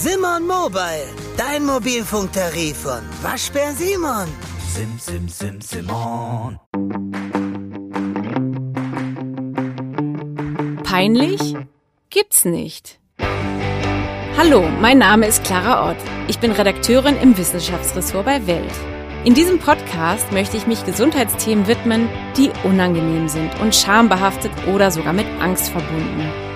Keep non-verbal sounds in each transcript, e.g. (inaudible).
Simon Mobile, dein Mobilfunktarif von Waschbär Simon. Sim, sim, sim, Simon. Peinlich? Gibt's nicht. Hallo, mein Name ist Clara Ott. Ich bin Redakteurin im Wissenschaftsressort bei Welt. In diesem Podcast möchte ich mich Gesundheitsthemen widmen, die unangenehm sind und schambehaftet oder sogar mit Angst verbunden.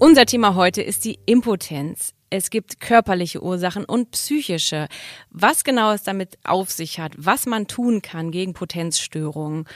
Unser Thema heute ist die Impotenz. Es gibt körperliche Ursachen und psychische. Was genau es damit auf sich hat, was man tun kann gegen Potenzstörungen,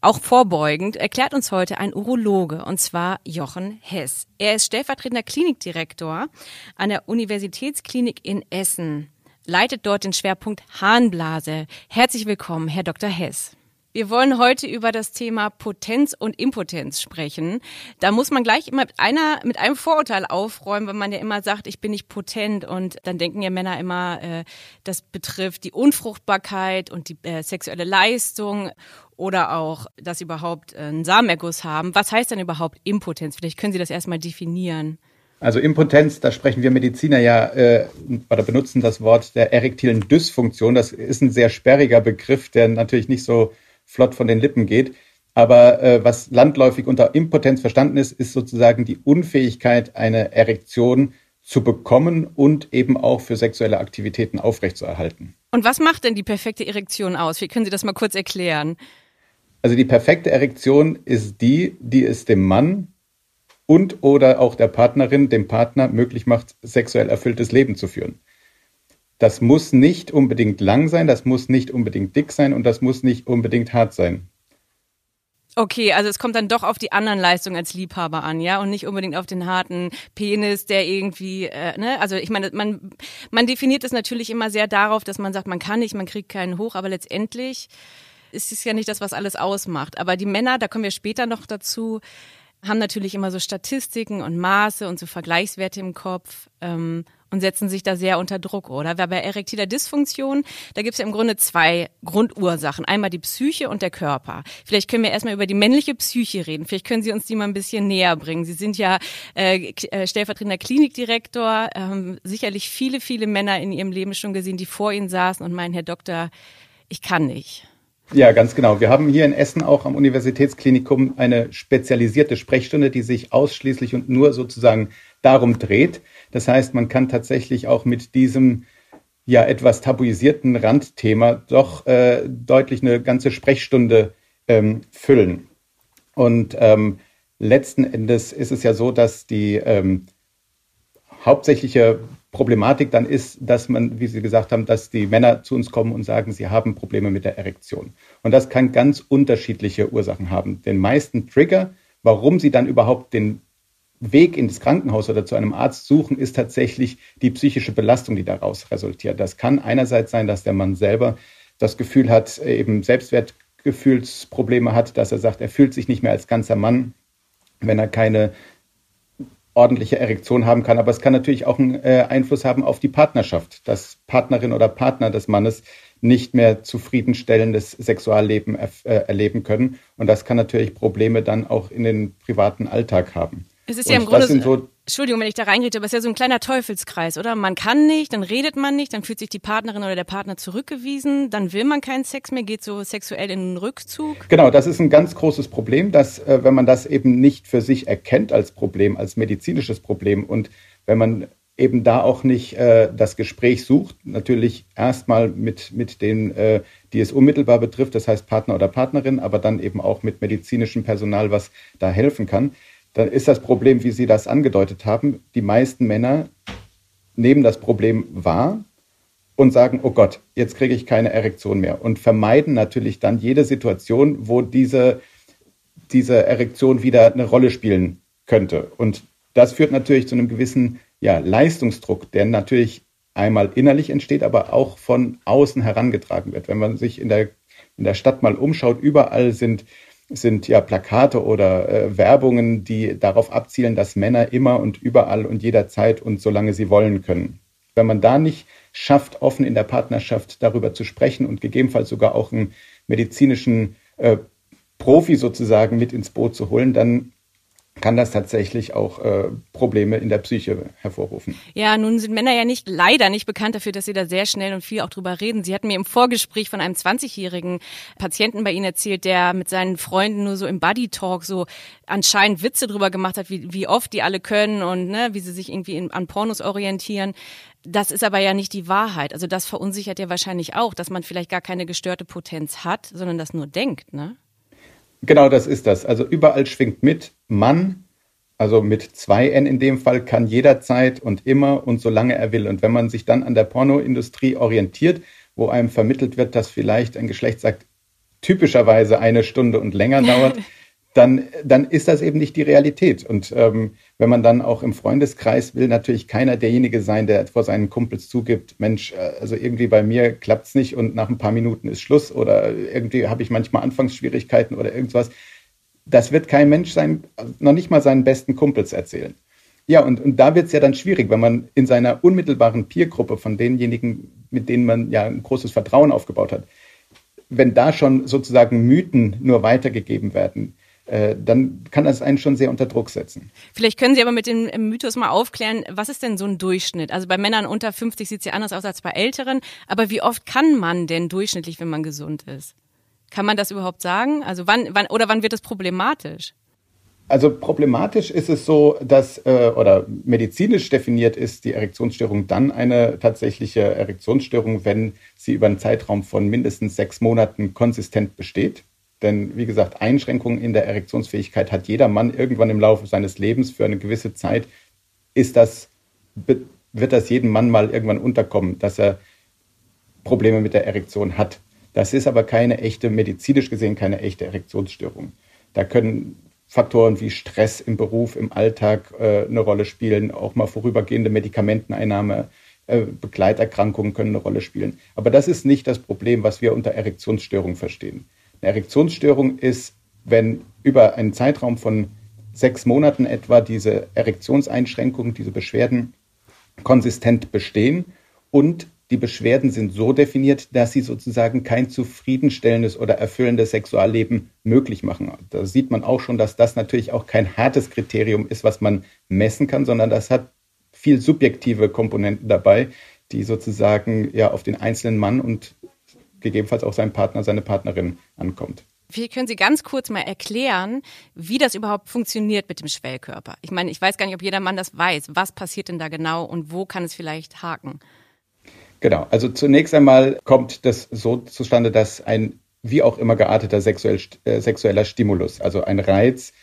auch vorbeugend, erklärt uns heute ein Urologe, und zwar Jochen Hess. Er ist stellvertretender Klinikdirektor an der Universitätsklinik in Essen, leitet dort den Schwerpunkt Harnblase. Herzlich willkommen, Herr Dr. Hess. Wir wollen heute über das Thema Potenz und Impotenz sprechen. Da muss man gleich immer mit einer, mit einem Vorurteil aufräumen, wenn man ja immer sagt, ich bin nicht potent und dann denken ja Männer immer, äh, das betrifft die Unfruchtbarkeit und die äh, sexuelle Leistung oder auch, dass sie überhaupt äh, einen Samenerguss haben. Was heißt denn überhaupt Impotenz? Vielleicht können Sie das erstmal definieren. Also Impotenz, da sprechen wir Mediziner ja äh, oder benutzen das Wort der erektilen Dysfunktion. Das ist ein sehr sperriger Begriff, der natürlich nicht so flott von den Lippen geht. Aber äh, was landläufig unter Impotenz verstanden ist, ist sozusagen die Unfähigkeit, eine Erektion zu bekommen und eben auch für sexuelle Aktivitäten aufrechtzuerhalten. Und was macht denn die perfekte Erektion aus? Wie können Sie das mal kurz erklären? Also die perfekte Erektion ist die, die es dem Mann und oder auch der Partnerin, dem Partner möglich macht, sexuell erfülltes Leben zu führen. Das muss nicht unbedingt lang sein, das muss nicht unbedingt dick sein und das muss nicht unbedingt hart sein. Okay, also es kommt dann doch auf die anderen Leistungen als Liebhaber an, ja, und nicht unbedingt auf den harten Penis, der irgendwie, äh, ne, also ich meine, man man definiert es natürlich immer sehr darauf, dass man sagt, man kann nicht, man kriegt keinen hoch, aber letztendlich ist es ja nicht das, was alles ausmacht. Aber die Männer, da kommen wir später noch dazu, haben natürlich immer so Statistiken und Maße und so Vergleichswerte im Kopf. Ähm, und setzen sich da sehr unter Druck, oder? Weil bei erektiler Dysfunktion, da gibt es ja im Grunde zwei Grundursachen. Einmal die Psyche und der Körper. Vielleicht können wir erstmal über die männliche Psyche reden. Vielleicht können Sie uns die mal ein bisschen näher bringen. Sie sind ja äh, äh stellvertretender Klinikdirektor, ähm, sicherlich viele, viele Männer in Ihrem Leben schon gesehen, die vor Ihnen saßen und meinen, Herr Doktor, ich kann nicht. Ja, ganz genau. Wir haben hier in Essen auch am Universitätsklinikum eine spezialisierte Sprechstunde, die sich ausschließlich und nur sozusagen darum dreht. Das heißt, man kann tatsächlich auch mit diesem ja etwas tabuisierten Randthema doch äh, deutlich eine ganze Sprechstunde ähm, füllen. Und ähm, letzten Endes ist es ja so, dass die ähm, hauptsächliche Problematik dann ist, dass man, wie Sie gesagt haben, dass die Männer zu uns kommen und sagen, sie haben Probleme mit der Erektion. Und das kann ganz unterschiedliche Ursachen haben. Den meisten Trigger, warum sie dann überhaupt den Weg ins Krankenhaus oder zu einem Arzt suchen, ist tatsächlich die psychische Belastung, die daraus resultiert. Das kann einerseits sein, dass der Mann selber das Gefühl hat, eben Selbstwertgefühlsprobleme hat, dass er sagt, er fühlt sich nicht mehr als ganzer Mann, wenn er keine ordentliche Erektion haben kann. Aber es kann natürlich auch einen äh, Einfluss haben auf die Partnerschaft, dass Partnerin oder Partner des Mannes nicht mehr zufriedenstellendes Sexualleben äh, erleben können. Und das kann natürlich Probleme dann auch in den privaten Alltag haben. Es ist ja im Grunde, so, Entschuldigung, wenn ich da reingehe, aber es ist ja so ein kleiner Teufelskreis, oder? Man kann nicht, dann redet man nicht, dann fühlt sich die Partnerin oder der Partner zurückgewiesen, dann will man keinen Sex mehr, geht so sexuell in den Rückzug. Genau, das ist ein ganz großes Problem, dass, äh, wenn man das eben nicht für sich erkennt als Problem, als medizinisches Problem und wenn man eben da auch nicht äh, das Gespräch sucht, natürlich erstmal mit, mit denen, äh, die es unmittelbar betrifft, das heißt Partner oder Partnerin, aber dann eben auch mit medizinischem Personal, was da helfen kann dann ist das Problem, wie Sie das angedeutet haben, die meisten Männer nehmen das Problem wahr und sagen, oh Gott, jetzt kriege ich keine Erektion mehr und vermeiden natürlich dann jede Situation, wo diese, diese Erektion wieder eine Rolle spielen könnte. Und das führt natürlich zu einem gewissen ja, Leistungsdruck, der natürlich einmal innerlich entsteht, aber auch von außen herangetragen wird. Wenn man sich in der, in der Stadt mal umschaut, überall sind sind ja Plakate oder äh, Werbungen, die darauf abzielen, dass Männer immer und überall und jederzeit und solange sie wollen können. Wenn man da nicht schafft, offen in der Partnerschaft darüber zu sprechen und gegebenenfalls sogar auch einen medizinischen äh, Profi sozusagen mit ins Boot zu holen, dann kann das tatsächlich auch äh, Probleme in der Psyche hervorrufen. Ja, nun sind Männer ja nicht leider nicht bekannt dafür, dass sie da sehr schnell und viel auch drüber reden. Sie hatten mir im Vorgespräch von einem 20-jährigen Patienten bei Ihnen erzählt, der mit seinen Freunden nur so im Buddy Talk so anscheinend Witze drüber gemacht hat, wie, wie oft die alle können und ne, wie sie sich irgendwie in, an Pornos orientieren. Das ist aber ja nicht die Wahrheit. Also das verunsichert ja wahrscheinlich auch, dass man vielleicht gar keine gestörte Potenz hat, sondern das nur denkt, ne? Genau, das ist das. Also überall schwingt mit Mann, also mit zwei N in dem Fall, kann jederzeit und immer und solange er will. Und wenn man sich dann an der Pornoindustrie orientiert, wo einem vermittelt wird, dass vielleicht ein Geschlechtsakt typischerweise eine Stunde und länger (laughs) dauert, dann, dann ist das eben nicht die Realität. Und ähm, wenn man dann auch im Freundeskreis will, natürlich keiner derjenige sein, der vor seinen Kumpels zugibt, Mensch, äh, also irgendwie bei mir klappt's nicht und nach ein paar Minuten ist Schluss oder irgendwie habe ich manchmal Anfangsschwierigkeiten oder irgendwas. Das wird kein Mensch sein, noch nicht mal seinen besten Kumpels erzählen. Ja, und, und da wird's ja dann schwierig, wenn man in seiner unmittelbaren Peergruppe von denjenigen, mit denen man ja ein großes Vertrauen aufgebaut hat, wenn da schon sozusagen Mythen nur weitergegeben werden, äh, dann kann das einen schon sehr unter Druck setzen. Vielleicht können Sie aber mit dem Mythos mal aufklären, was ist denn so ein Durchschnitt? Also bei Männern unter 50 sieht es ja anders aus als bei Älteren, aber wie oft kann man denn durchschnittlich, wenn man gesund ist? Kann man das überhaupt sagen? Also wann, wann oder wann wird es problematisch? Also problematisch ist es so, dass äh, oder medizinisch definiert ist die Erektionsstörung dann eine tatsächliche Erektionsstörung, wenn sie über einen Zeitraum von mindestens sechs Monaten konsistent besteht. Denn wie gesagt, Einschränkungen in der Erektionsfähigkeit hat jeder Mann irgendwann im Laufe seines Lebens für eine gewisse Zeit. Ist das, wird das jedem Mann mal irgendwann unterkommen, dass er Probleme mit der Erektion hat. Das ist aber keine echte, medizinisch gesehen keine echte Erektionsstörung. Da können Faktoren wie Stress im Beruf, im Alltag äh, eine Rolle spielen, auch mal vorübergehende Medikamenteneinnahme, äh, Begleiterkrankungen können eine Rolle spielen. Aber das ist nicht das Problem, was wir unter Erektionsstörung verstehen. Eine Erektionsstörung ist, wenn über einen Zeitraum von sechs Monaten etwa diese Erektionseinschränkungen, diese Beschwerden konsistent bestehen und die Beschwerden sind so definiert, dass sie sozusagen kein zufriedenstellendes oder erfüllendes Sexualleben möglich machen. Da sieht man auch schon, dass das natürlich auch kein hartes Kriterium ist, was man messen kann, sondern das hat viel subjektive Komponenten dabei, die sozusagen ja auf den einzelnen Mann und gegebenenfalls auch sein Partner, seine Partnerin ankommt. Wie können Sie ganz kurz mal erklären, wie das überhaupt funktioniert mit dem Schwellkörper? Ich meine, ich weiß gar nicht, ob jeder Mann das weiß. Was passiert denn da genau und wo kann es vielleicht haken? Genau, also zunächst einmal kommt das so zustande, dass ein wie auch immer gearteter sexuell, äh, sexueller Stimulus, also ein Reiz,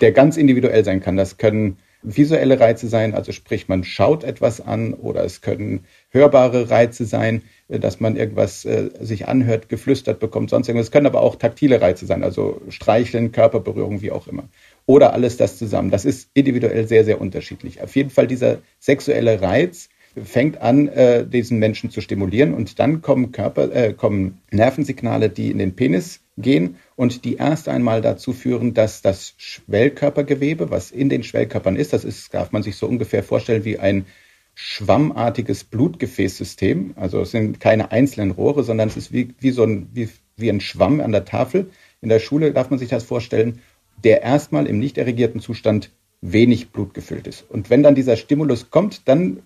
der ganz individuell sein kann. Das können visuelle Reize sein, also sprich man schaut etwas an oder es können hörbare Reize sein, äh, dass man irgendwas äh, sich anhört, geflüstert bekommt, sonst irgendwas. Es können aber auch taktile Reize sein, also Streicheln, Körperberührung, wie auch immer. Oder alles das zusammen. Das ist individuell sehr, sehr unterschiedlich. Auf jeden Fall dieser sexuelle Reiz fängt an, äh, diesen Menschen zu stimulieren und dann kommen Körper, äh, kommen Nervensignale, die in den Penis gehen und die erst einmal dazu führen, dass das Schwellkörpergewebe, was in den Schwellkörpern ist, das ist, darf man sich so ungefähr vorstellen wie ein schwammartiges Blutgefäßsystem. Also es sind keine einzelnen Rohre, sondern es ist wie, wie so ein, wie, wie ein Schwamm an der Tafel. In der Schule darf man sich das vorstellen, der erstmal im nicht erregierten Zustand wenig Blut gefüllt ist. Und wenn dann dieser Stimulus kommt, dann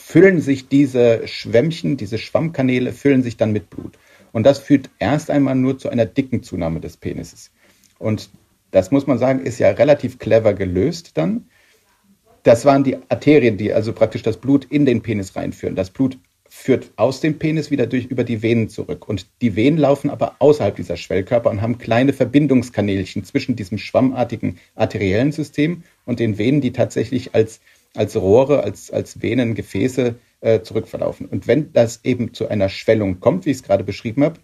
füllen sich diese Schwämmchen, diese Schwammkanäle füllen sich dann mit Blut. Und das führt erst einmal nur zu einer dicken Zunahme des Penises. Und das muss man sagen, ist ja relativ clever gelöst dann. Das waren die Arterien, die also praktisch das Blut in den Penis reinführen. Das Blut führt aus dem Penis wieder durch über die Venen zurück. Und die Venen laufen aber außerhalb dieser Schwellkörper und haben kleine Verbindungskanälchen zwischen diesem schwammartigen arteriellen System und den Venen, die tatsächlich als, als Rohre, als, als Venengefäße äh, zurückverlaufen. Und wenn das eben zu einer Schwellung kommt, wie ich es gerade beschrieben habe,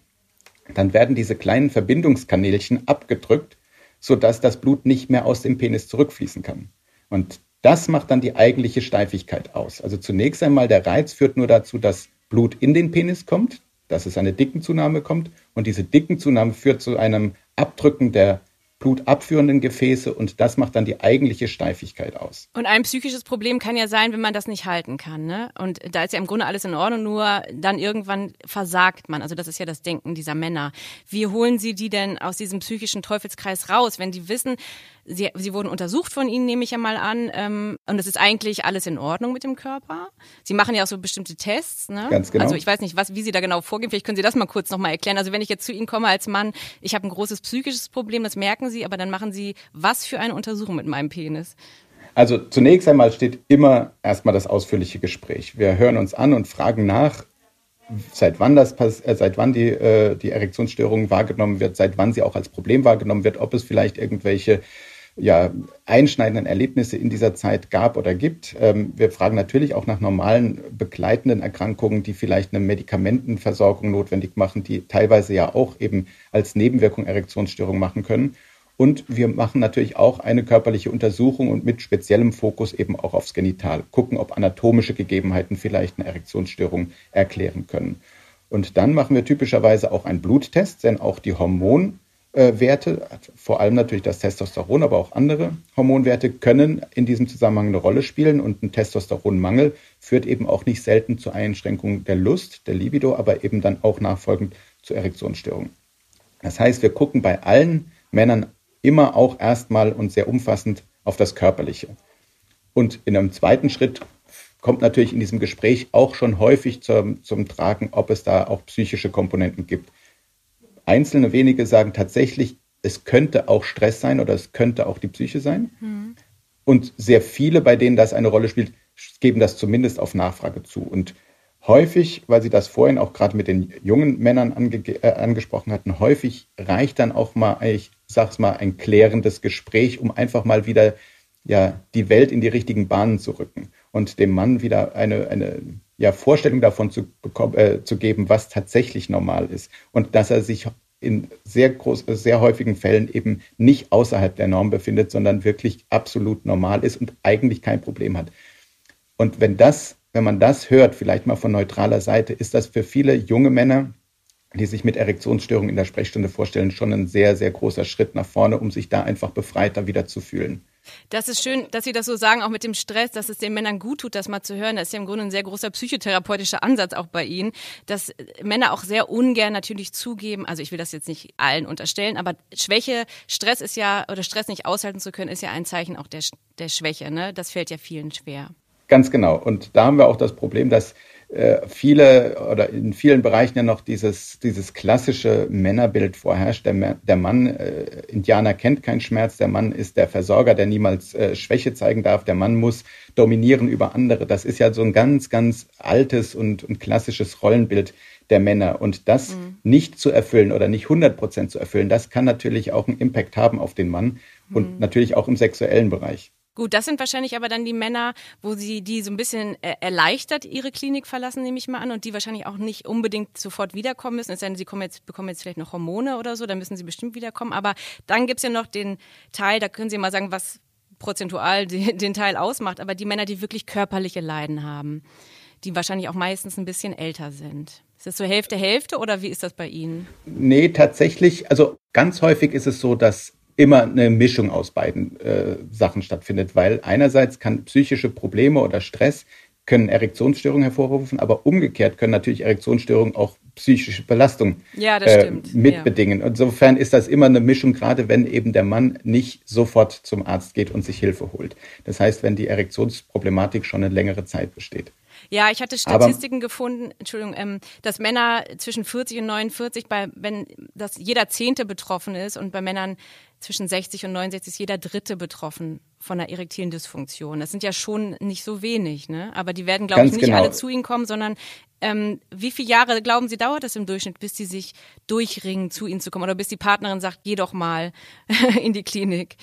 dann werden diese kleinen Verbindungskanälchen abgedrückt, sodass das Blut nicht mehr aus dem Penis zurückfließen kann. Und das macht dann die eigentliche Steifigkeit aus. Also zunächst einmal der Reiz führt nur dazu, dass Blut in den Penis kommt, dass es eine Dickenzunahme kommt und diese Dickenzunahme führt zu einem Abdrücken der blutabführenden Gefäße und das macht dann die eigentliche Steifigkeit aus. Und ein psychisches Problem kann ja sein, wenn man das nicht halten kann. Ne? Und da ist ja im Grunde alles in Ordnung, nur dann irgendwann versagt man. Also das ist ja das Denken dieser Männer. Wie holen Sie die denn aus diesem psychischen Teufelskreis raus, wenn die wissen, sie, sie wurden untersucht von Ihnen, nehme ich ja mal an, ähm, und es ist eigentlich alles in Ordnung mit dem Körper? Sie machen ja auch so bestimmte Tests. Ne? Ganz genau. Also ich weiß nicht, was, wie Sie da genau vorgehen. Vielleicht können Sie das mal kurz nochmal erklären. Also wenn ich jetzt zu Ihnen komme als Mann, ich habe ein großes psychisches Problem, das merken Sie, aber dann machen Sie was für eine Untersuchung mit meinem Penis? Also zunächst einmal steht immer erstmal das ausführliche Gespräch. Wir hören uns an und fragen nach, seit wann das äh, seit wann die, äh, die Erektionsstörung wahrgenommen wird, seit wann sie auch als Problem wahrgenommen wird, ob es vielleicht irgendwelche ja, einschneidenden Erlebnisse in dieser Zeit gab oder gibt. Ähm, wir fragen natürlich auch nach normalen begleitenden Erkrankungen, die vielleicht eine Medikamentenversorgung notwendig machen, die teilweise ja auch eben als Nebenwirkung Erektionsstörungen machen können. Und wir machen natürlich auch eine körperliche Untersuchung und mit speziellem Fokus eben auch aufs Genital. Gucken, ob anatomische Gegebenheiten vielleicht eine Erektionsstörung erklären können. Und dann machen wir typischerweise auch einen Bluttest, denn auch die Hormon Werte, vor allem natürlich das Testosteron, aber auch andere Hormonwerte können in diesem Zusammenhang eine Rolle spielen und ein Testosteronmangel führt eben auch nicht selten zur Einschränkung der Lust, der Libido, aber eben dann auch nachfolgend zu Erektionsstörungen. Das heißt, wir gucken bei allen Männern immer auch erstmal und sehr umfassend auf das Körperliche. Und in einem zweiten Schritt kommt natürlich in diesem Gespräch auch schon häufig zum, zum Tragen, ob es da auch psychische Komponenten gibt. Einzelne wenige sagen tatsächlich, es könnte auch Stress sein oder es könnte auch die Psyche sein. Mhm. Und sehr viele, bei denen das eine Rolle spielt, geben das zumindest auf Nachfrage zu. Und häufig, weil Sie das vorhin auch gerade mit den jungen Männern ange äh, angesprochen hatten, häufig reicht dann auch mal, ich sag's mal, ein klärendes Gespräch, um einfach mal wieder ja, die Welt in die richtigen Bahnen zu rücken und dem Mann wieder eine, eine ja, Vorstellung davon zu, äh, zu geben, was tatsächlich normal ist und dass er sich in sehr groß, sehr häufigen Fällen eben nicht außerhalb der Norm befindet, sondern wirklich absolut normal ist und eigentlich kein Problem hat. Und wenn das, wenn man das hört, vielleicht mal von neutraler Seite, ist das für viele junge Männer, die sich mit Erektionsstörungen in der Sprechstunde vorstellen, schon ein sehr, sehr großer Schritt nach vorne, um sich da einfach befreiter wieder zu fühlen. Das ist schön, dass Sie das so sagen, auch mit dem Stress, dass es den Männern gut tut, das mal zu hören. Das ist ja im Grunde ein sehr großer psychotherapeutischer Ansatz auch bei Ihnen, dass Männer auch sehr ungern natürlich zugeben, also ich will das jetzt nicht allen unterstellen, aber Schwäche, Stress ist ja, oder Stress nicht aushalten zu können, ist ja ein Zeichen auch der, der Schwäche. Ne? Das fällt ja vielen schwer. Ganz genau. Und da haben wir auch das Problem, dass äh, viele oder in vielen Bereichen ja noch dieses, dieses klassische Männerbild vorherrscht. Der, der Mann, äh, Indianer kennt keinen Schmerz, der Mann ist der Versorger, der niemals äh, Schwäche zeigen darf, der Mann muss dominieren über andere. Das ist ja so ein ganz, ganz altes und, und klassisches Rollenbild der Männer. Und das mhm. nicht zu erfüllen oder nicht 100 Prozent zu erfüllen, das kann natürlich auch einen Impact haben auf den Mann und mhm. natürlich auch im sexuellen Bereich. Gut, das sind wahrscheinlich aber dann die Männer, wo sie die so ein bisschen äh, erleichtert ihre Klinik verlassen, nehme ich mal an, und die wahrscheinlich auch nicht unbedingt sofort wiederkommen müssen. Es sei denn, sie kommen jetzt, bekommen jetzt vielleicht noch Hormone oder so, dann müssen sie bestimmt wiederkommen. Aber dann gibt's ja noch den Teil, da können Sie mal sagen, was prozentual (laughs) den Teil ausmacht, aber die Männer, die wirklich körperliche Leiden haben, die wahrscheinlich auch meistens ein bisschen älter sind. Ist das so Hälfte, Hälfte oder wie ist das bei Ihnen? Nee, tatsächlich, also ganz häufig ist es so, dass immer eine Mischung aus beiden äh, Sachen stattfindet, weil einerseits kann psychische Probleme oder Stress können Erektionsstörungen hervorrufen, aber umgekehrt können natürlich Erektionsstörungen auch psychische Belastung ja, äh, mitbedingen. Ja. Insofern ist das immer eine Mischung, gerade wenn eben der Mann nicht sofort zum Arzt geht und sich Hilfe holt. Das heißt, wenn die Erektionsproblematik schon eine längere Zeit besteht. Ja, ich hatte Statistiken Aber, gefunden, Entschuldigung, ähm, dass Männer zwischen 40 und 49, bei, wenn das jeder Zehnte betroffen ist und bei Männern zwischen 60 und 69 ist jeder Dritte betroffen von einer erektilen Dysfunktion. Das sind ja schon nicht so wenig, ne? Aber die werden, glaube ich, nicht genau. alle zu Ihnen kommen, sondern ähm, wie viele Jahre, glauben Sie, dauert das im Durchschnitt, bis die sich durchringen, zu Ihnen zu kommen oder bis die Partnerin sagt, geh doch mal (laughs) in die Klinik?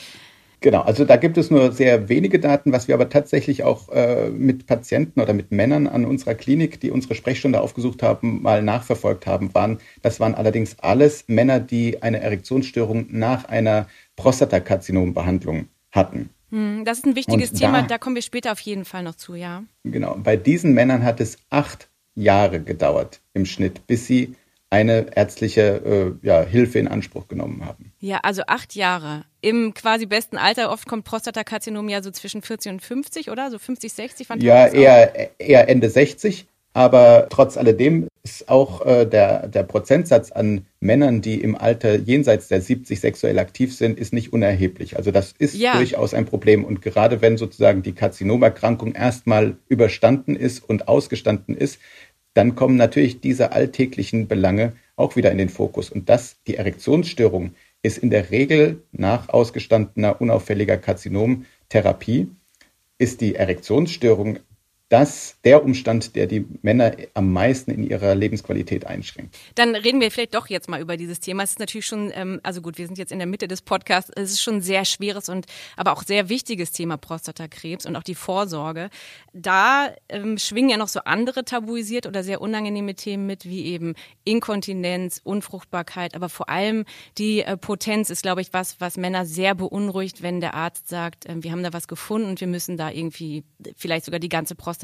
Genau, also da gibt es nur sehr wenige Daten, was wir aber tatsächlich auch äh, mit Patienten oder mit Männern an unserer Klinik, die unsere Sprechstunde aufgesucht haben, mal nachverfolgt haben, waren, das waren allerdings alles Männer, die eine Erektionsstörung nach einer Prostatakarzinombehandlung hatten. Hm, das ist ein wichtiges da, Thema, da kommen wir später auf jeden Fall noch zu, ja. Genau, bei diesen Männern hat es acht Jahre gedauert im Schnitt, bis sie eine ärztliche äh, ja, Hilfe in Anspruch genommen haben. Ja, also acht Jahre. Im quasi besten Alter, oft kommt Prostatakarzinom ja so zwischen 40 und 50, oder? So 50, 60? Ja, eher, eher Ende 60. Aber trotz alledem ist auch äh, der, der Prozentsatz an Männern, die im Alter jenseits der 70 sexuell aktiv sind, ist nicht unerheblich. Also das ist ja. durchaus ein Problem. Und gerade wenn sozusagen die Karzinomerkrankung erstmal überstanden ist und ausgestanden ist, dann kommen natürlich diese alltäglichen Belange auch wieder in den Fokus. Und das, die Erektionsstörung, ist in der Regel nach ausgestandener unauffälliger Karzinomtherapie, ist die Erektionsstörung das der Umstand, der die Männer am meisten in ihrer Lebensqualität einschränkt. Dann reden wir vielleicht doch jetzt mal über dieses Thema. Es ist natürlich schon, ähm, also gut, wir sind jetzt in der Mitte des Podcasts. Es ist schon ein sehr schweres und aber auch sehr wichtiges Thema Prostatakrebs und auch die Vorsorge. Da ähm, schwingen ja noch so andere tabuisiert oder sehr unangenehme Themen mit, wie eben Inkontinenz, Unfruchtbarkeit, aber vor allem die äh, Potenz ist, glaube ich, was, was Männer sehr beunruhigt, wenn der Arzt sagt, äh, wir haben da was gefunden und wir müssen da irgendwie vielleicht sogar die ganze Prostata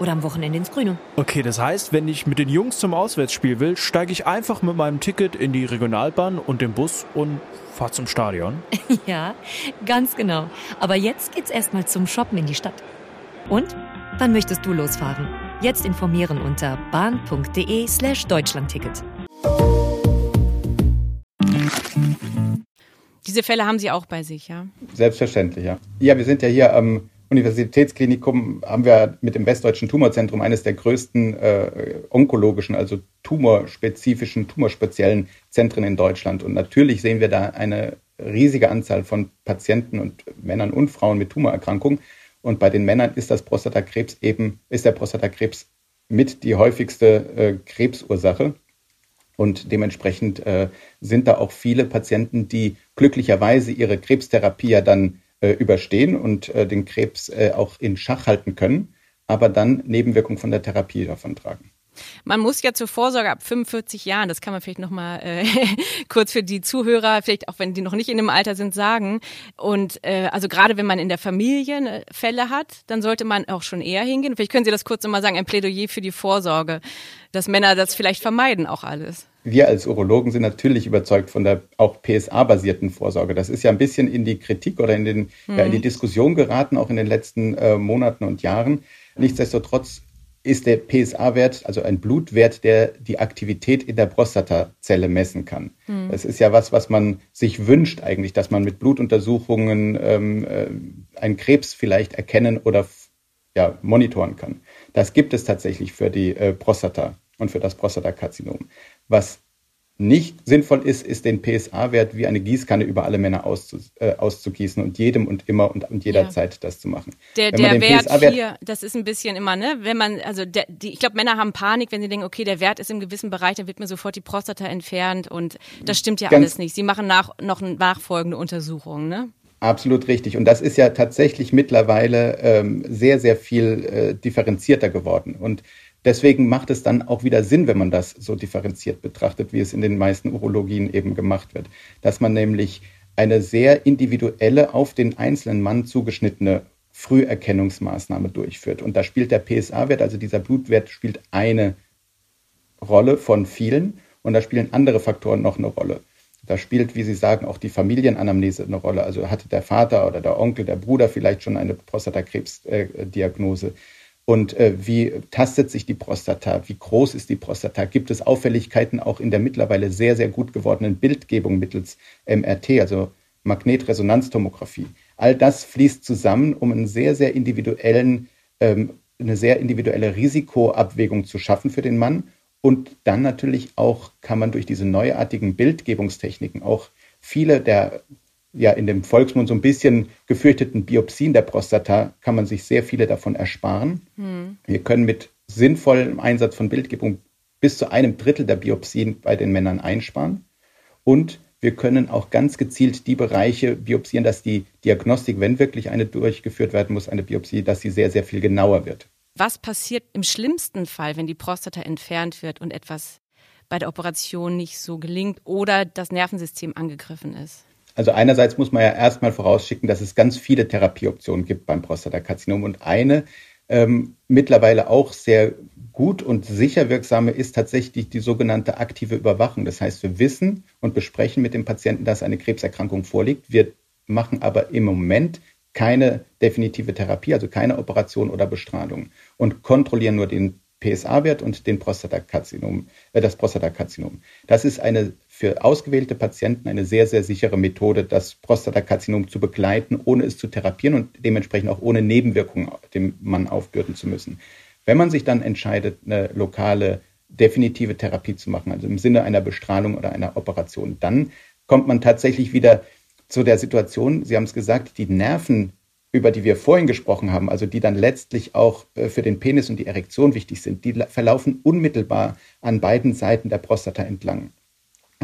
Oder am Wochenende ins Grüne. Okay, das heißt, wenn ich mit den Jungs zum Auswärtsspiel will, steige ich einfach mit meinem Ticket in die Regionalbahn und den Bus und fahre zum Stadion. (laughs) ja, ganz genau. Aber jetzt geht's erstmal zum Shoppen in die Stadt. Und? Wann möchtest du losfahren? Jetzt informieren unter bahn.de slash Deutschlandticket. Diese Fälle haben Sie auch bei sich, ja? Selbstverständlich, ja. Ja, wir sind ja hier am Universitätsklinikum haben wir mit dem Westdeutschen Tumorzentrum eines der größten äh, onkologischen, also tumorspezifischen, tumorspeziellen Zentren in Deutschland. Und natürlich sehen wir da eine riesige Anzahl von Patienten und Männern und Frauen mit Tumorerkrankungen. Und bei den Männern ist das Prostatakrebs eben, ist der Prostatakrebs mit die häufigste äh, Krebsursache. Und dementsprechend äh, sind da auch viele Patienten, die glücklicherweise ihre Krebstherapie ja dann äh, überstehen und äh, den Krebs äh, auch in Schach halten können, aber dann Nebenwirkungen von der Therapie davon tragen. Man muss ja zur Vorsorge ab 45 Jahren, das kann man vielleicht nochmal äh, (laughs) kurz für die Zuhörer, vielleicht auch wenn die noch nicht in dem Alter sind, sagen. Und äh, also gerade wenn man in der Familie äh, Fälle hat, dann sollte man auch schon eher hingehen. Vielleicht können Sie das kurz nochmal sagen, ein Plädoyer für die Vorsorge, dass Männer das vielleicht vermeiden auch alles wir als Urologen sind natürlich überzeugt von der auch PSA-basierten Vorsorge. Das ist ja ein bisschen in die Kritik oder in, den, mhm. ja, in die mhm. Diskussion geraten, auch in den letzten äh, Monaten und Jahren. Nichtsdestotrotz ist der PSA-Wert, also ein Blutwert, der die Aktivität in der Prostatazelle messen kann. Mhm. Das ist ja was, was man sich wünscht eigentlich, dass man mit Blutuntersuchungen ähm, äh, einen Krebs vielleicht erkennen oder ja, monitoren kann. Das gibt es tatsächlich für die äh, Prostata und für das Prostatakarzinom. Was nicht sinnvoll ist, ist den PSA-Wert wie eine Gießkanne über alle Männer auszu, äh, auszugießen und jedem und immer und, und jederzeit ja. das zu machen. Der, der Wert hier, das ist ein bisschen immer, ne, wenn man, also der, die, ich glaube, Männer haben Panik, wenn sie denken, okay, der Wert ist im gewissen Bereich, dann wird mir sofort die Prostata entfernt und das stimmt ja alles nicht. Sie machen nach, noch nachfolgende Untersuchungen, ne? Absolut richtig. Und das ist ja tatsächlich mittlerweile ähm, sehr, sehr viel äh, differenzierter geworden. Und Deswegen macht es dann auch wieder Sinn, wenn man das so differenziert betrachtet, wie es in den meisten Urologien eben gemacht wird. Dass man nämlich eine sehr individuelle, auf den einzelnen Mann zugeschnittene Früherkennungsmaßnahme durchführt. Und da spielt der PSA-Wert, also dieser Blutwert, spielt eine Rolle von vielen. Und da spielen andere Faktoren noch eine Rolle. Da spielt, wie Sie sagen, auch die Familienanamnese eine Rolle. Also hatte der Vater oder der Onkel, der Bruder vielleicht schon eine Prostatakrebsdiagnose. Und äh, wie tastet sich die Prostata? Wie groß ist die Prostata? Gibt es Auffälligkeiten auch in der mittlerweile sehr, sehr gut gewordenen Bildgebung mittels MRT, also Magnetresonanztomographie? All das fließt zusammen, um einen sehr, sehr individuellen, ähm, eine sehr individuelle Risikoabwägung zu schaffen für den Mann. Und dann natürlich auch kann man durch diese neuartigen Bildgebungstechniken auch viele der ja in dem Volksmund so ein bisschen gefürchteten Biopsien der Prostata kann man sich sehr viele davon ersparen. Hm. Wir können mit sinnvollem Einsatz von Bildgebung bis zu einem Drittel der Biopsien bei den Männern einsparen. Und wir können auch ganz gezielt die Bereiche biopsieren, dass die Diagnostik, wenn wirklich eine durchgeführt werden muss, eine Biopsie, dass sie sehr, sehr viel genauer wird. Was passiert im schlimmsten Fall, wenn die Prostata entfernt wird und etwas bei der Operation nicht so gelingt oder das Nervensystem angegriffen ist? Also einerseits muss man ja erstmal vorausschicken, dass es ganz viele Therapieoptionen gibt beim Prostatakarzinom und eine ähm, mittlerweile auch sehr gut und sicher wirksame ist tatsächlich die sogenannte aktive Überwachung. Das heißt, wir wissen und besprechen mit dem Patienten, dass eine Krebserkrankung vorliegt. Wir machen aber im Moment keine definitive Therapie, also keine Operation oder Bestrahlung und kontrollieren nur den PSA-Wert und den Prostatakarzinom, äh, das Prostatakarzinom. Das ist eine für ausgewählte Patienten eine sehr, sehr sichere Methode, das Prostatakarzinom zu begleiten, ohne es zu therapieren und dementsprechend auch ohne Nebenwirkungen dem Mann aufbürden zu müssen. Wenn man sich dann entscheidet, eine lokale definitive Therapie zu machen, also im Sinne einer Bestrahlung oder einer Operation, dann kommt man tatsächlich wieder zu der Situation, Sie haben es gesagt, die Nerven über die wir vorhin gesprochen haben, also die dann letztlich auch äh, für den Penis und die Erektion wichtig sind, die verlaufen unmittelbar an beiden Seiten der Prostata entlang.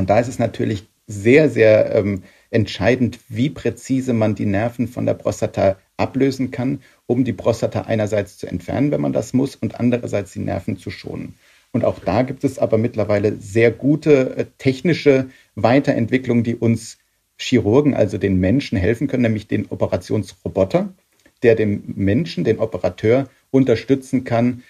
Und da ist es natürlich sehr, sehr ähm, entscheidend, wie präzise man die Nerven von der Prostata ablösen kann, um die Prostata einerseits zu entfernen, wenn man das muss, und andererseits die Nerven zu schonen. Und auch da gibt es aber mittlerweile sehr gute äh, technische Weiterentwicklungen, die uns Chirurgen, also den Menschen, helfen können, nämlich den Operationsroboter, der dem Menschen, den Operateur, unterstützen kann,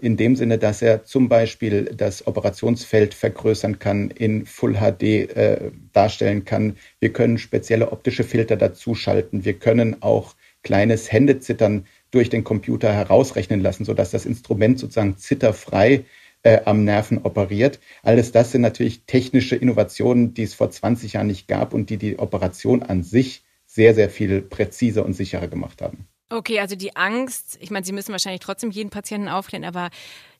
in dem Sinne, dass er zum Beispiel das Operationsfeld vergrößern kann, in Full HD äh, darstellen kann. Wir können spezielle optische Filter dazuschalten. Wir können auch kleines Händezittern durch den Computer herausrechnen lassen, sodass das Instrument sozusagen zitterfrei äh, am Nerven operiert. Alles das sind natürlich technische Innovationen, die es vor 20 Jahren nicht gab und die die Operation an sich sehr, sehr viel präziser und sicherer gemacht haben. Okay, also die Angst, ich meine, Sie müssen wahrscheinlich trotzdem jeden Patienten aufklären, aber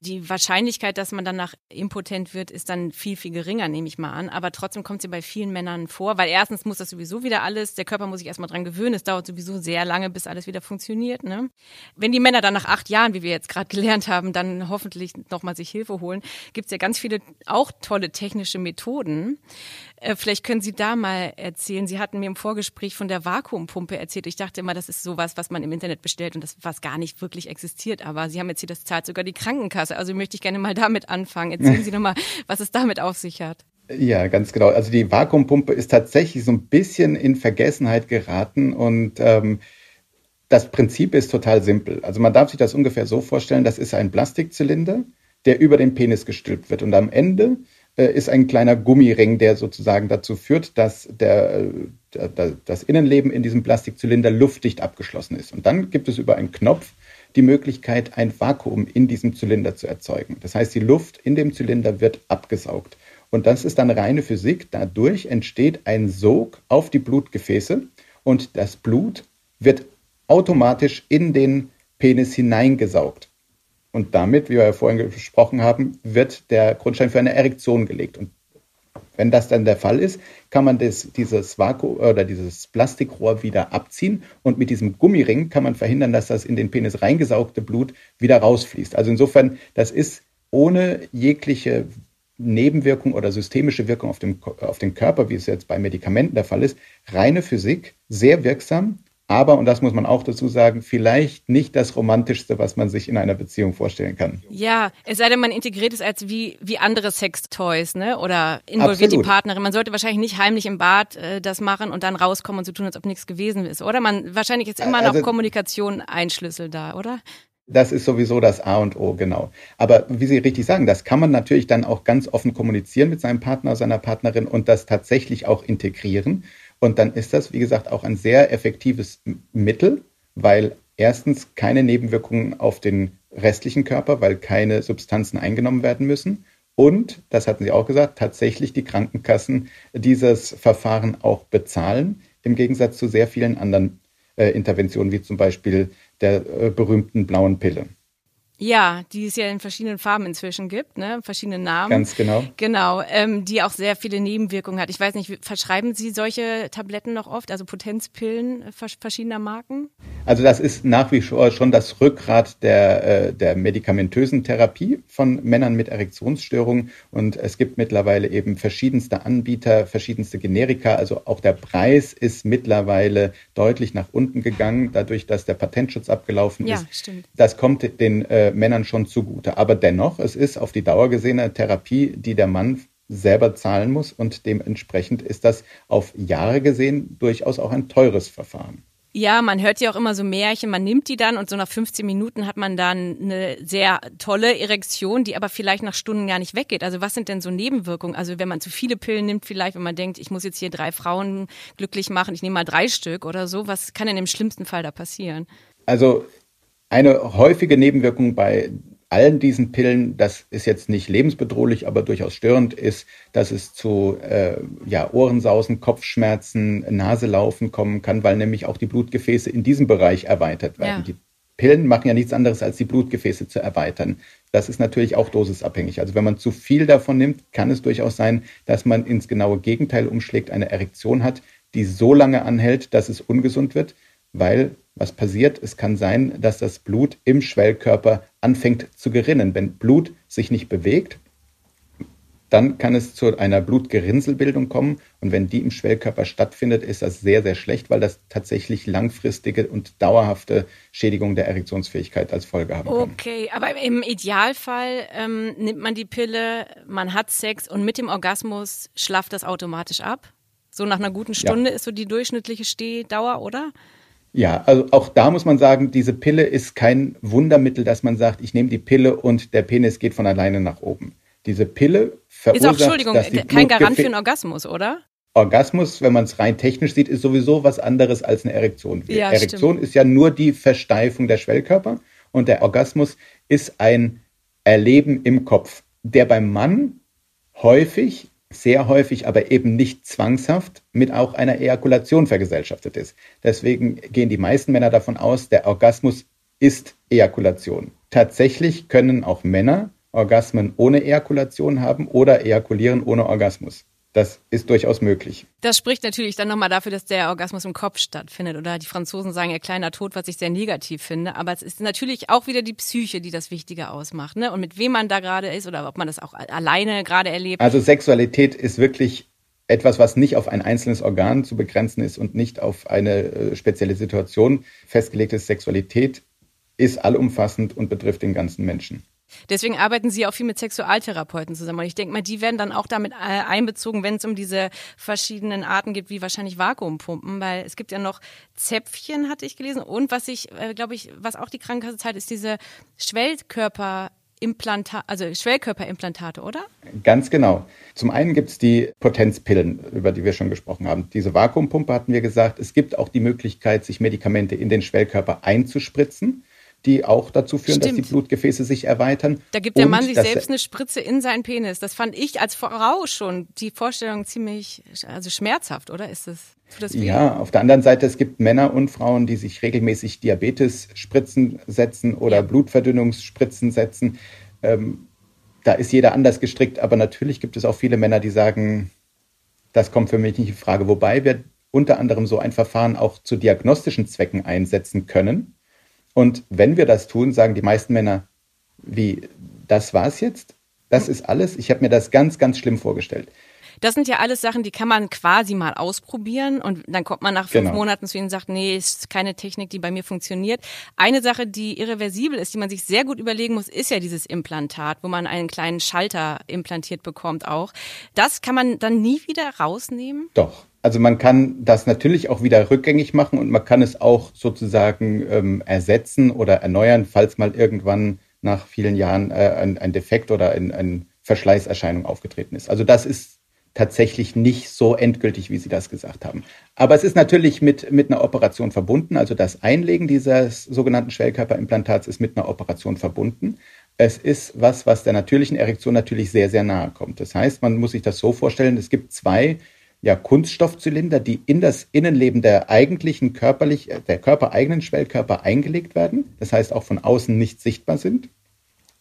die Wahrscheinlichkeit, dass man danach impotent wird, ist dann viel, viel geringer, nehme ich mal an. Aber trotzdem kommt sie bei vielen Männern vor, weil erstens muss das sowieso wieder alles, der Körper muss sich erstmal dran gewöhnen, es dauert sowieso sehr lange, bis alles wieder funktioniert. Ne? Wenn die Männer dann nach acht Jahren, wie wir jetzt gerade gelernt haben, dann hoffentlich nochmal sich Hilfe holen, gibt es ja ganz viele auch tolle technische Methoden. Äh, vielleicht können Sie da mal erzählen. Sie hatten mir im Vorgespräch von der Vakuumpumpe erzählt. Ich dachte immer, das ist sowas, was man im Internet bestellt und das was gar nicht wirklich existiert. Aber Sie haben jetzt hier das zahlt sogar die Krankenkasse. Also möchte ich gerne mal damit anfangen. Erzählen Sie nochmal, was es damit auf sich hat. Ja, ganz genau. Also die Vakuumpumpe ist tatsächlich so ein bisschen in Vergessenheit geraten und ähm, das Prinzip ist total simpel. Also man darf sich das ungefähr so vorstellen, das ist ein Plastikzylinder, der über den Penis gestülpt wird und am Ende äh, ist ein kleiner Gummiring, der sozusagen dazu führt, dass der, äh, der, das Innenleben in diesem Plastikzylinder luftdicht abgeschlossen ist. Und dann gibt es über einen Knopf die Möglichkeit, ein Vakuum in diesem Zylinder zu erzeugen. Das heißt, die Luft in dem Zylinder wird abgesaugt. Und das ist dann reine Physik. Dadurch entsteht ein Sog auf die Blutgefäße und das Blut wird automatisch in den Penis hineingesaugt. Und damit, wie wir ja vorhin gesprochen haben, wird der Grundstein für eine Erektion gelegt. Und wenn das dann der Fall ist, kann man das, dieses Vakuum oder dieses Plastikrohr wieder abziehen und mit diesem Gummiring kann man verhindern, dass das in den Penis reingesaugte Blut wieder rausfließt. Also insofern, das ist ohne jegliche Nebenwirkung oder systemische Wirkung auf, dem, auf den Körper, wie es jetzt bei Medikamenten der Fall ist, reine Physik, sehr wirksam aber, und das muss man auch dazu sagen, vielleicht nicht das Romantischste, was man sich in einer Beziehung vorstellen kann. Ja, es sei denn, man integriert es als wie, wie andere Sextoys, ne? Oder involviert Absolut. die Partnerin. Man sollte wahrscheinlich nicht heimlich im Bad äh, das machen und dann rauskommen und so tun, als ob nichts gewesen ist. Oder man wahrscheinlich ist immer also, noch Kommunikation ein Schlüssel da, oder? Das ist sowieso das A und O, genau. Aber wie Sie richtig sagen, das kann man natürlich dann auch ganz offen kommunizieren mit seinem Partner, seiner Partnerin und das tatsächlich auch integrieren. Und dann ist das, wie gesagt, auch ein sehr effektives Mittel, weil erstens keine Nebenwirkungen auf den restlichen Körper, weil keine Substanzen eingenommen werden müssen. Und, das hatten Sie auch gesagt, tatsächlich die Krankenkassen dieses Verfahren auch bezahlen, im Gegensatz zu sehr vielen anderen äh, Interventionen, wie zum Beispiel der äh, berühmten blauen Pille. Ja, die es ja in verschiedenen Farben inzwischen gibt, ne? verschiedene Namen. Ganz genau. Genau, ähm, die auch sehr viele Nebenwirkungen hat. Ich weiß nicht, verschreiben Sie solche Tabletten noch oft, also Potenzpillen verschiedener Marken? Also das ist nach wie vor schon das Rückgrat der, äh, der medikamentösen Therapie von Männern mit Erektionsstörungen. Und es gibt mittlerweile eben verschiedenste Anbieter, verschiedenste Generika. Also auch der Preis ist mittlerweile deutlich nach unten gegangen, dadurch, dass der Patentschutz abgelaufen ja, ist. Stimmt. Das kommt den äh, Männern schon zugute. Aber dennoch, es ist auf die Dauer gesehen eine Therapie, die der Mann selber zahlen muss und dementsprechend ist das auf Jahre gesehen durchaus auch ein teures Verfahren. Ja, man hört ja auch immer so Märchen, man nimmt die dann und so nach 15 Minuten hat man dann eine sehr tolle Erektion, die aber vielleicht nach Stunden gar nicht weggeht. Also was sind denn so Nebenwirkungen? Also wenn man zu viele Pillen nimmt, vielleicht, wenn man denkt, ich muss jetzt hier drei Frauen glücklich machen, ich nehme mal drei Stück oder so, was kann denn im schlimmsten Fall da passieren? Also eine häufige Nebenwirkung bei allen diesen Pillen, das ist jetzt nicht lebensbedrohlich, aber durchaus störend ist, dass es zu äh, ja, Ohrensausen, Kopfschmerzen, Naselaufen kommen kann, weil nämlich auch die Blutgefäße in diesem Bereich erweitert werden. Ja. Die Pillen machen ja nichts anderes, als die Blutgefäße zu erweitern. Das ist natürlich auch dosisabhängig. Also wenn man zu viel davon nimmt, kann es durchaus sein, dass man ins genaue Gegenteil umschlägt, eine Erektion hat, die so lange anhält, dass es ungesund wird, weil was passiert? Es kann sein, dass das Blut im Schwellkörper anfängt zu gerinnen. Wenn Blut sich nicht bewegt, dann kann es zu einer Blutgerinnselbildung kommen. Und wenn die im Schwellkörper stattfindet, ist das sehr, sehr schlecht, weil das tatsächlich langfristige und dauerhafte Schädigung der Erektionsfähigkeit als Folge haben kann. Okay, aber im Idealfall ähm, nimmt man die Pille, man hat Sex und mit dem Orgasmus schlaft das automatisch ab? So nach einer guten Stunde ja. ist so die durchschnittliche Stehdauer, oder? Ja, also auch da muss man sagen, diese Pille ist kein Wundermittel, dass man sagt, ich nehme die Pille und der Penis geht von alleine nach oben. Diese Pille verursacht, ist auch, Entschuldigung, kein Garant für einen Orgasmus, oder? Orgasmus, wenn man es rein technisch sieht, ist sowieso was anderes als eine Erektion. Ja, Erektion stimmt. ist ja nur die Versteifung der Schwellkörper und der Orgasmus ist ein Erleben im Kopf, der beim Mann häufig sehr häufig, aber eben nicht zwangshaft mit auch einer Ejakulation vergesellschaftet ist. Deswegen gehen die meisten Männer davon aus, der Orgasmus ist Ejakulation. Tatsächlich können auch Männer Orgasmen ohne Ejakulation haben oder ejakulieren ohne Orgasmus. Das ist durchaus möglich. Das spricht natürlich dann nochmal dafür, dass der Orgasmus im Kopf stattfindet. Oder die Franzosen sagen ja kleiner Tod, was ich sehr negativ finde. Aber es ist natürlich auch wieder die Psyche, die das Wichtige ausmacht. Ne? Und mit wem man da gerade ist oder ob man das auch alleine gerade erlebt. Also Sexualität ist wirklich etwas, was nicht auf ein einzelnes Organ zu begrenzen ist und nicht auf eine äh, spezielle Situation festgelegt ist. Sexualität ist allumfassend und betrifft den ganzen Menschen. Deswegen arbeiten Sie auch viel mit Sexualtherapeuten zusammen. Und ich denke mal, die werden dann auch damit äh, einbezogen, wenn es um diese verschiedenen Arten gibt, wie wahrscheinlich Vakuumpumpen, weil es gibt ja noch Zäpfchen, hatte ich gelesen. Und was ich, äh, glaube ich, was auch die Krankenkasse zahlt, ist diese Schwellkörper. Implantate, also Schwellkörperimplantate, oder? Ganz genau. Zum einen gibt es die Potenzpillen, über die wir schon gesprochen haben. Diese Vakuumpumpe hatten wir gesagt. Es gibt auch die Möglichkeit, sich Medikamente in den Schwellkörper einzuspritzen die auch dazu führen, Stimmt. dass die Blutgefäße sich erweitern. Da gibt der Mann sich selbst eine Spritze in seinen Penis. Das fand ich als Frau schon die Vorstellung ziemlich also schmerzhaft, oder ist das ja, auf der anderen Seite, es gibt Männer und Frauen, die sich regelmäßig Diabetes-Spritzen setzen oder ja. Blutverdünnungsspritzen setzen. Ähm, da ist jeder anders gestrickt, aber natürlich gibt es auch viele Männer, die sagen, das kommt für mich nicht in Frage. Wobei wir unter anderem so ein Verfahren auch zu diagnostischen Zwecken einsetzen können. Und wenn wir das tun, sagen die meisten Männer, wie, das war's jetzt? Das ist alles? Ich habe mir das ganz, ganz schlimm vorgestellt. Das sind ja alles Sachen, die kann man quasi mal ausprobieren und dann kommt man nach fünf genau. Monaten zu ihnen und sagt, nee, ist keine Technik, die bei mir funktioniert. Eine Sache, die irreversibel ist, die man sich sehr gut überlegen muss, ist ja dieses Implantat, wo man einen kleinen Schalter implantiert bekommt auch. Das kann man dann nie wieder rausnehmen? Doch. Also man kann das natürlich auch wieder rückgängig machen und man kann es auch sozusagen ähm, ersetzen oder erneuern, falls mal irgendwann nach vielen Jahren äh, ein, ein, Defekt oder eine ein Verschleißerscheinung aufgetreten ist. Also das ist tatsächlich nicht so endgültig, wie Sie das gesagt haben. Aber es ist natürlich mit, mit einer Operation verbunden. Also das Einlegen dieses sogenannten Schwellkörperimplantats ist mit einer Operation verbunden. Es ist was, was der natürlichen Erektion natürlich sehr, sehr nahe kommt. Das heißt, man muss sich das so vorstellen, es gibt zwei ja, Kunststoffzylinder, die in das Innenleben der eigentlichen körperlich, der körpereigenen Schwellkörper eingelegt werden. Das heißt auch von außen nicht sichtbar sind.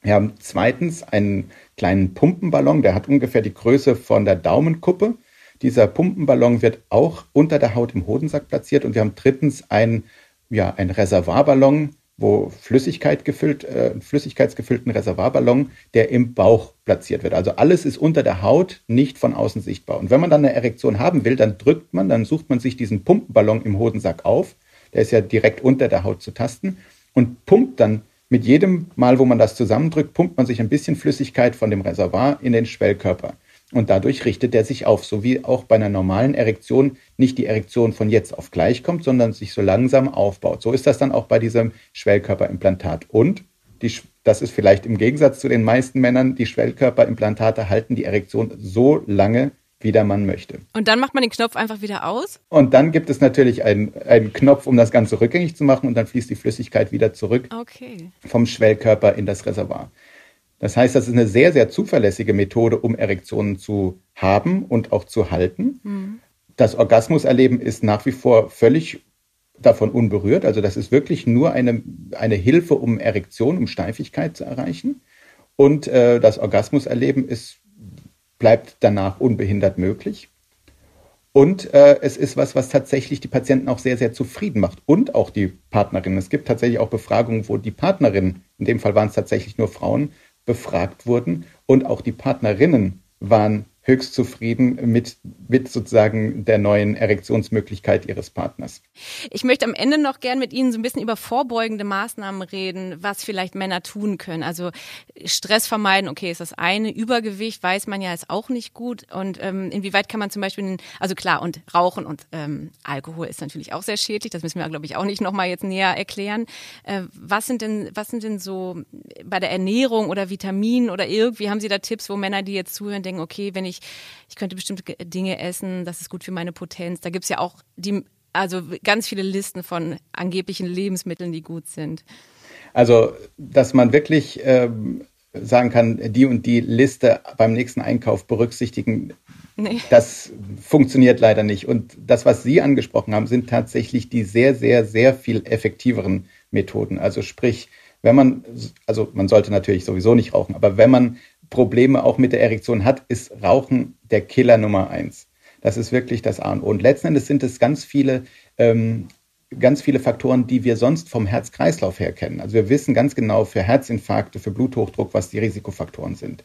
Wir haben zweitens einen kleinen Pumpenballon, der hat ungefähr die Größe von der Daumenkuppe. Dieser Pumpenballon wird auch unter der Haut im Hodensack platziert. Und wir haben drittens einen, ja, einen Reservoirballon, wo Flüssigkeit gefüllt, äh, flüssigkeitsgefüllten Reservoirballon, der im Bauch platziert wird. Also alles ist unter der Haut, nicht von außen sichtbar. Und wenn man dann eine Erektion haben will, dann drückt man, dann sucht man sich diesen Pumpenballon im Hodensack auf. Der ist ja direkt unter der Haut zu tasten und pumpt dann mit jedem Mal, wo man das zusammendrückt, pumpt man sich ein bisschen Flüssigkeit von dem Reservoir in den Schwellkörper. Und dadurch richtet er sich auf, so wie auch bei einer normalen Erektion nicht die Erektion von jetzt auf gleich kommt, sondern sich so langsam aufbaut. So ist das dann auch bei diesem Schwellkörperimplantat. Und die, das ist vielleicht im Gegensatz zu den meisten Männern, die Schwellkörperimplantate halten die Erektion so lange, wie der Mann möchte. Und dann macht man den Knopf einfach wieder aus? Und dann gibt es natürlich einen, einen Knopf, um das Ganze rückgängig zu machen und dann fließt die Flüssigkeit wieder zurück okay. vom Schwellkörper in das Reservoir. Das heißt, das ist eine sehr, sehr zuverlässige Methode, um Erektionen zu haben und auch zu halten. Mhm. Das Orgasmuserleben ist nach wie vor völlig davon unberührt. Also das ist wirklich nur eine, eine Hilfe, um Erektion, um Steifigkeit zu erreichen. Und äh, das Orgasmuserleben ist, bleibt danach unbehindert möglich. Und äh, es ist was, was tatsächlich die Patienten auch sehr, sehr zufrieden macht und auch die Partnerin. Es gibt tatsächlich auch Befragungen, wo die Partnerin, in dem Fall waren es tatsächlich nur Frauen, befragt wurden. Und auch die Partnerinnen waren höchst zufrieden mit, mit sozusagen der neuen Erektionsmöglichkeit ihres Partners. Ich möchte am Ende noch gern mit Ihnen so ein bisschen über vorbeugende Maßnahmen reden, was vielleicht Männer tun können. Also Stress vermeiden, okay, ist das eine. Übergewicht weiß man ja ist auch nicht gut. Und ähm, inwieweit kann man zum Beispiel, also klar, und Rauchen und ähm, Alkohol ist natürlich auch sehr schädlich. Das müssen wir, glaube ich, auch nicht nochmal jetzt näher erklären. Äh, was sind denn, was sind denn so bei der Ernährung oder Vitaminen oder irgendwie haben Sie da Tipps, wo Männer, die jetzt zuhören, denken, okay, wenn ich ich, ich könnte bestimmte Dinge essen, das ist gut für meine Potenz. Da gibt es ja auch die, also ganz viele Listen von angeblichen Lebensmitteln, die gut sind. Also, dass man wirklich ähm, sagen kann, die und die Liste beim nächsten Einkauf berücksichtigen, nee. das funktioniert leider nicht. Und das, was Sie angesprochen haben, sind tatsächlich die sehr, sehr, sehr viel effektiveren Methoden. Also sprich, wenn man, also man sollte natürlich sowieso nicht rauchen, aber wenn man Probleme auch mit der Erektion hat, ist Rauchen der Killer Nummer eins. Das ist wirklich das A und O. Und letzten Endes sind es ganz viele, ähm, ganz viele Faktoren, die wir sonst vom Herz-Kreislauf her kennen. Also wir wissen ganz genau für Herzinfarkte, für Bluthochdruck, was die Risikofaktoren sind.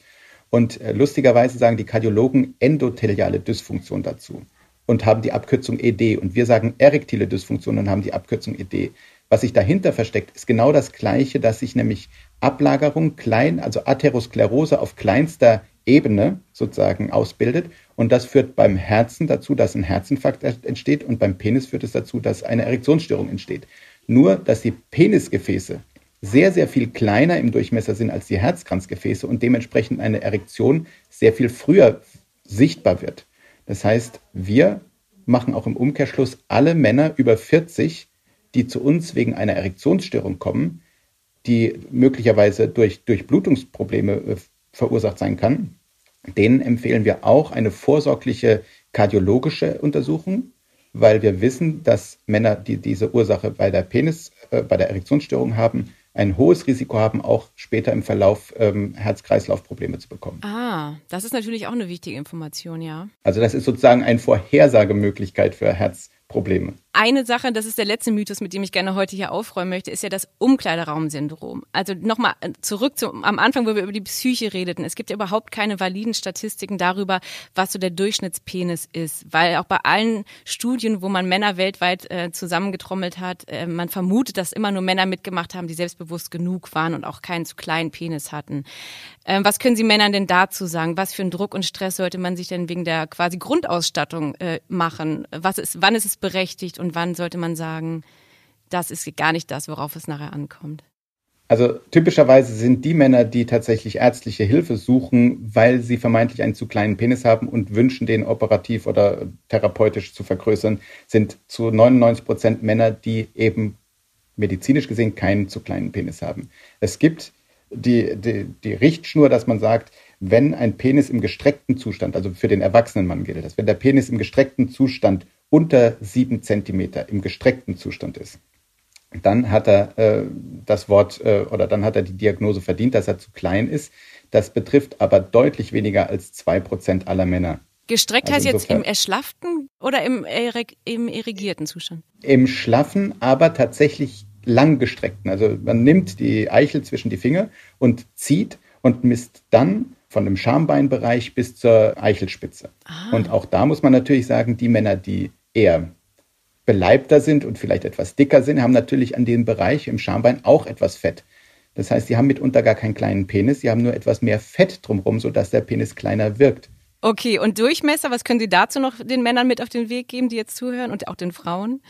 Und äh, lustigerweise sagen die Kardiologen endotheliale Dysfunktion dazu und haben die Abkürzung ED. Und wir sagen erektile Dysfunktion und haben die Abkürzung ED. Was sich dahinter versteckt, ist genau das Gleiche, dass sich nämlich Ablagerung klein, also Atherosklerose auf kleinster Ebene sozusagen ausbildet. Und das führt beim Herzen dazu, dass ein Herzinfarkt entsteht und beim Penis führt es dazu, dass eine Erektionsstörung entsteht. Nur, dass die Penisgefäße sehr, sehr viel kleiner im Durchmesser sind als die Herzkranzgefäße und dementsprechend eine Erektion sehr viel früher sichtbar wird. Das heißt, wir machen auch im Umkehrschluss alle Männer über 40, die zu uns wegen einer Erektionsstörung kommen, die möglicherweise durch, Blutungsprobleme äh, verursacht sein kann, denen empfehlen wir auch eine vorsorgliche kardiologische Untersuchung, weil wir wissen, dass Männer, die diese Ursache bei der Penis, äh, bei der Erektionsstörung haben, ein hohes Risiko haben, auch später im Verlauf ähm, Herz-Kreislauf-Probleme zu bekommen. Ah, das ist natürlich auch eine wichtige Information, ja. Also das ist sozusagen eine Vorhersagemöglichkeit für Herzprobleme eine Sache, das ist der letzte Mythos, mit dem ich gerne heute hier aufräumen möchte, ist ja das Umkleideraumsyndrom. Also nochmal äh, zurück zu, am Anfang, wo wir über die Psyche redeten. Es gibt ja überhaupt keine validen Statistiken darüber, was so der Durchschnittspenis ist. Weil auch bei allen Studien, wo man Männer weltweit äh, zusammengetrommelt hat, äh, man vermutet, dass immer nur Männer mitgemacht haben, die selbstbewusst genug waren und auch keinen zu kleinen Penis hatten. Ähm, was können Sie Männern denn dazu sagen? Was für einen Druck und Stress sollte man sich denn wegen der quasi Grundausstattung äh, machen? Was ist, wann ist es berechtigt und und wann sollte man sagen, das ist gar nicht das, worauf es nachher ankommt? Also typischerweise sind die Männer, die tatsächlich ärztliche Hilfe suchen, weil sie vermeintlich einen zu kleinen Penis haben und wünschen, den operativ oder therapeutisch zu vergrößern, sind zu 99 Prozent Männer, die eben medizinisch gesehen keinen zu kleinen Penis haben. Es gibt die, die, die Richtschnur, dass man sagt, wenn ein Penis im gestreckten Zustand, also für den erwachsenen Mann gilt das, wenn der Penis im gestreckten Zustand unter sieben Zentimeter im gestreckten Zustand ist, dann hat er äh, das Wort äh, oder dann hat er die Diagnose verdient, dass er zu klein ist. Das betrifft aber deutlich weniger als zwei Prozent aller Männer. Gestreckt also heißt jetzt im erschlafften oder im, im irrigierten Zustand? Im schlaffen, aber tatsächlich langgestreckten. Also man nimmt die Eichel zwischen die Finger und zieht und misst dann von dem Schambeinbereich bis zur Eichelspitze. Ah. Und auch da muss man natürlich sagen, die Männer, die eher beleibter sind und vielleicht etwas dicker sind, haben natürlich an dem Bereich im Schambein auch etwas Fett. Das heißt, sie haben mitunter gar keinen kleinen Penis, sie haben nur etwas mehr Fett drumherum, sodass der Penis kleiner wirkt. Okay, und Durchmesser, was können Sie dazu noch den Männern mit auf den Weg geben, die jetzt zuhören und auch den Frauen?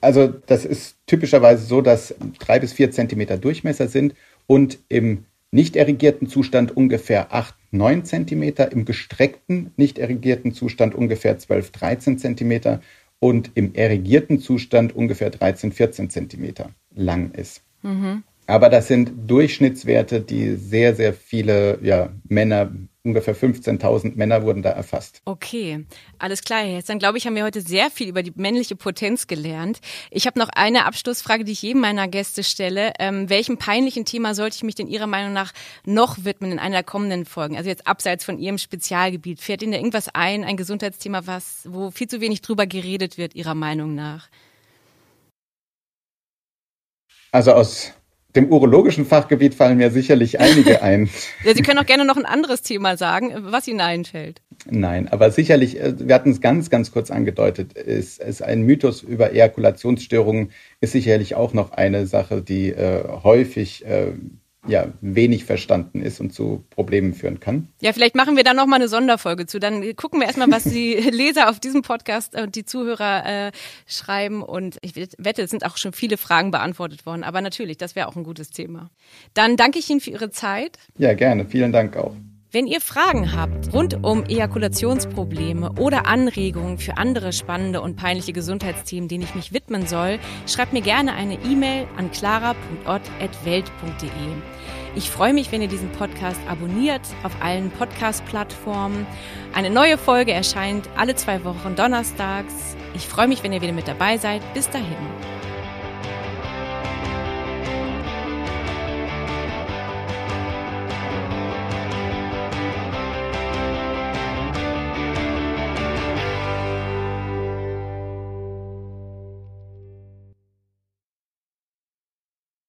Also das ist typischerweise so, dass drei bis vier Zentimeter Durchmesser sind und im nicht erigierten Zustand ungefähr 8, 9 Zentimeter, im gestreckten, nicht erigierten Zustand ungefähr 12, 13 Zentimeter und im erigierten Zustand ungefähr 13, 14 Zentimeter lang ist. Mhm. Aber das sind Durchschnittswerte, die sehr, sehr viele ja, Männer ungefähr 15.000 Männer wurden da erfasst. Okay, alles klar. Jetzt dann glaube ich, haben wir heute sehr viel über die männliche Potenz gelernt. Ich habe noch eine Abschlussfrage, die ich jedem meiner Gäste stelle. Ähm, welchem peinlichen Thema sollte ich mich denn Ihrer Meinung nach noch widmen in einer der kommenden Folgen? Also jetzt abseits von Ihrem Spezialgebiet. Fährt Ihnen da irgendwas ein, ein Gesundheitsthema, was, wo viel zu wenig drüber geredet wird, Ihrer Meinung nach? Also aus dem urologischen Fachgebiet fallen mir sicherlich einige (laughs) ein. ja, Sie können auch gerne noch ein anderes Thema sagen, was Ihnen einfällt. Nein, aber sicherlich, äh, wir hatten es ganz, ganz kurz angedeutet, ist, ist ein Mythos über Ejakulationsstörungen ist sicherlich auch noch eine Sache, die äh, häufig äh, ja, wenig verstanden ist und zu Problemen führen kann. Ja, vielleicht machen wir da nochmal eine Sonderfolge zu. Dann gucken wir erstmal, was die (laughs) Leser auf diesem Podcast und die Zuhörer äh, schreiben. Und ich wette, es sind auch schon viele Fragen beantwortet worden. Aber natürlich, das wäre auch ein gutes Thema. Dann danke ich Ihnen für Ihre Zeit. Ja, gerne. Vielen Dank auch. Wenn ihr Fragen habt rund um Ejakulationsprobleme oder Anregungen für andere spannende und peinliche Gesundheitsthemen, denen ich mich widmen soll, schreibt mir gerne eine E-Mail an clara.ott.welt.de. Ich freue mich, wenn ihr diesen Podcast abonniert auf allen Podcast-Plattformen. Eine neue Folge erscheint alle zwei Wochen donnerstags. Ich freue mich, wenn ihr wieder mit dabei seid. Bis dahin.